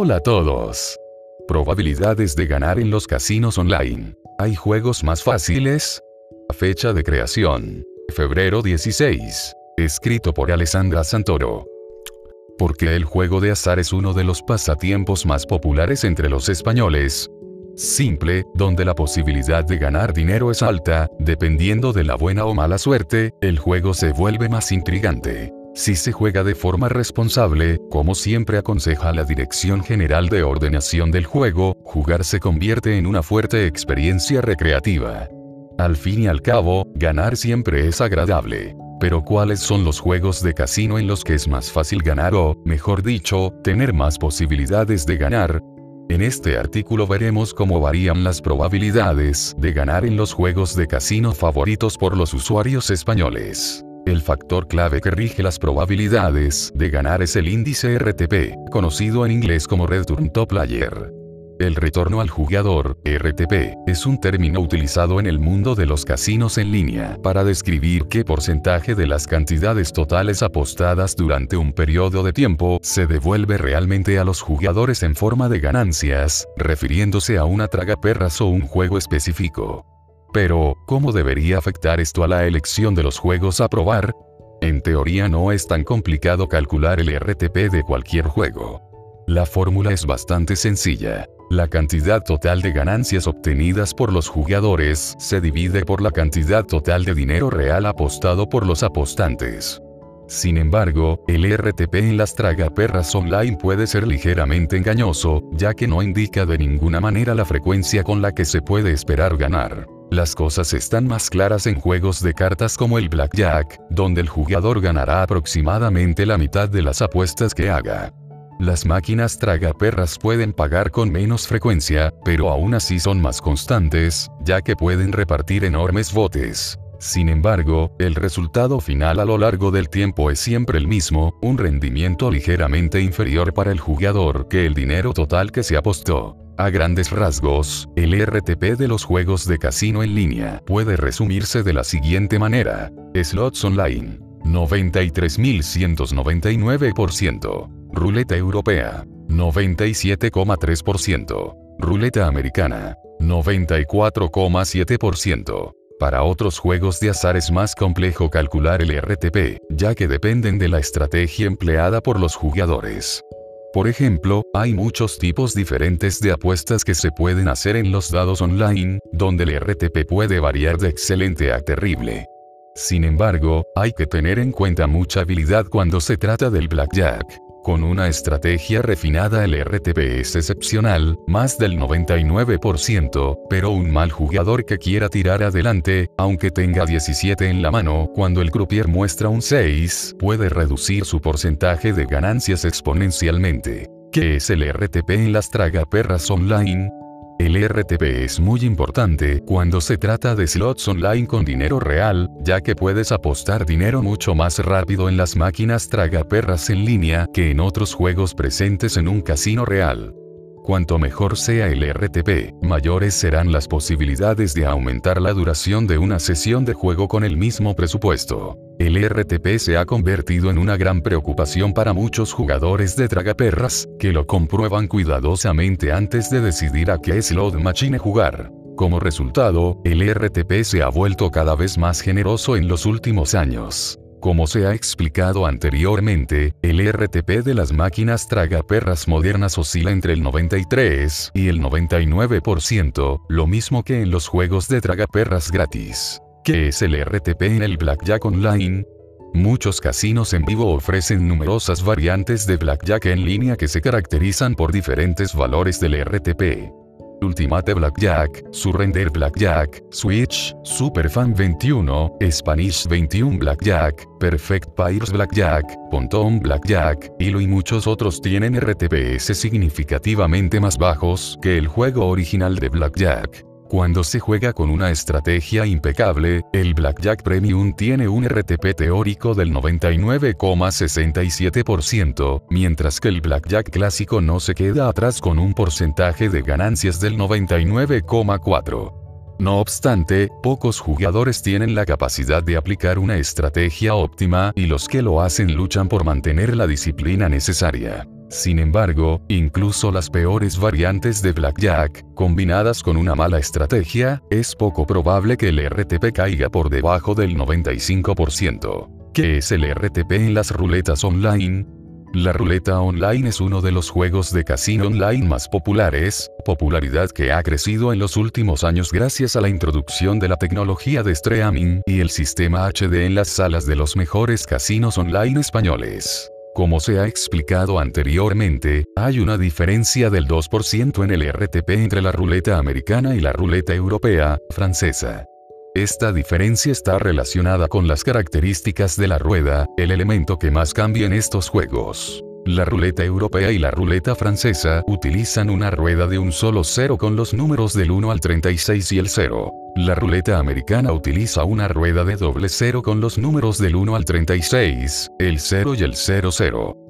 Hola a todos. Probabilidades de ganar en los casinos online. ¿Hay juegos más fáciles? Fecha de creación. Febrero 16. Escrito por Alessandra Santoro. Porque el juego de azar es uno de los pasatiempos más populares entre los españoles. Simple, donde la posibilidad de ganar dinero es alta, dependiendo de la buena o mala suerte, el juego se vuelve más intrigante. Si se juega de forma responsable, como siempre aconseja la Dirección General de Ordenación del Juego, jugar se convierte en una fuerte experiencia recreativa. Al fin y al cabo, ganar siempre es agradable. Pero ¿cuáles son los juegos de casino en los que es más fácil ganar o, mejor dicho, tener más posibilidades de ganar? En este artículo veremos cómo varían las probabilidades de ganar en los juegos de casino favoritos por los usuarios españoles. El factor clave que rige las probabilidades de ganar es el índice RTP, conocido en inglés como Return to Player. El retorno al jugador, RTP, es un término utilizado en el mundo de los casinos en línea para describir qué porcentaje de las cantidades totales apostadas durante un periodo de tiempo se devuelve realmente a los jugadores en forma de ganancias, refiriéndose a una traga perras o un juego específico. Pero, ¿cómo debería afectar esto a la elección de los juegos a probar? En teoría no es tan complicado calcular el RTP de cualquier juego. La fórmula es bastante sencilla. La cantidad total de ganancias obtenidas por los jugadores se divide por la cantidad total de dinero real apostado por los apostantes. Sin embargo, el RTP en las tragaperras online puede ser ligeramente engañoso, ya que no indica de ninguna manera la frecuencia con la que se puede esperar ganar. Las cosas están más claras en juegos de cartas como el Blackjack, donde el jugador ganará aproximadamente la mitad de las apuestas que haga. Las máquinas tragaperras pueden pagar con menos frecuencia, pero aún así son más constantes, ya que pueden repartir enormes botes. Sin embargo, el resultado final a lo largo del tiempo es siempre el mismo, un rendimiento ligeramente inferior para el jugador que el dinero total que se apostó. A grandes rasgos, el RTP de los juegos de casino en línea puede resumirse de la siguiente manera. Slots online. 93.199%. Ruleta europea. 97,3%. Ruleta americana. 94,7%. Para otros juegos de azar es más complejo calcular el RTP, ya que dependen de la estrategia empleada por los jugadores. Por ejemplo, hay muchos tipos diferentes de apuestas que se pueden hacer en los dados online, donde el RTP puede variar de excelente a terrible. Sin embargo, hay que tener en cuenta mucha habilidad cuando se trata del blackjack. Con una estrategia refinada el RTP es excepcional, más del 99%, pero un mal jugador que quiera tirar adelante, aunque tenga 17 en la mano, cuando el croupier muestra un 6, puede reducir su porcentaje de ganancias exponencialmente. ¿Qué es el RTP en las tragaperras online? El RTP es muy importante cuando se trata de slots online con dinero real, ya que puedes apostar dinero mucho más rápido en las máquinas tragaperras en línea que en otros juegos presentes en un casino real. Cuanto mejor sea el RTP, mayores serán las posibilidades de aumentar la duración de una sesión de juego con el mismo presupuesto. El RTP se ha convertido en una gran preocupación para muchos jugadores de tragaperras, que lo comprueban cuidadosamente antes de decidir a qué slot machine jugar. Como resultado, el RTP se ha vuelto cada vez más generoso en los últimos años. Como se ha explicado anteriormente, el RTP de las máquinas tragaperras modernas oscila entre el 93 y el 99%, lo mismo que en los juegos de tragaperras gratis. ¿Qué es el RTP en el Blackjack Online? Muchos casinos en vivo ofrecen numerosas variantes de Blackjack en línea que se caracterizan por diferentes valores del RTP. Ultimate Blackjack, Surrender Blackjack, Switch, Superfan 21, Spanish 21 Blackjack, Perfect Pires Blackjack, Ponton Blackjack, Hilo y muchos otros tienen RTPS significativamente más bajos que el juego original de Blackjack. Cuando se juega con una estrategia impecable, el Blackjack Premium tiene un RTP teórico del 99,67%, mientras que el Blackjack clásico no se queda atrás con un porcentaje de ganancias del 99,4%. No obstante, pocos jugadores tienen la capacidad de aplicar una estrategia óptima y los que lo hacen luchan por mantener la disciplina necesaria. Sin embargo, incluso las peores variantes de Blackjack, combinadas con una mala estrategia, es poco probable que el RTP caiga por debajo del 95%. ¿Qué es el RTP en las ruletas online? La ruleta online es uno de los juegos de casino online más populares, popularidad que ha crecido en los últimos años gracias a la introducción de la tecnología de streaming y el sistema HD en las salas de los mejores casinos online españoles. Como se ha explicado anteriormente, hay una diferencia del 2% en el RTP entre la ruleta americana y la ruleta europea, francesa. Esta diferencia está relacionada con las características de la rueda, el elemento que más cambia en estos juegos. La ruleta europea y la ruleta francesa utilizan una rueda de un solo cero con los números del 1 al 36 y el 0. La ruleta americana utiliza una rueda de doble cero con los números del 1 al 36, el 0 y el 00.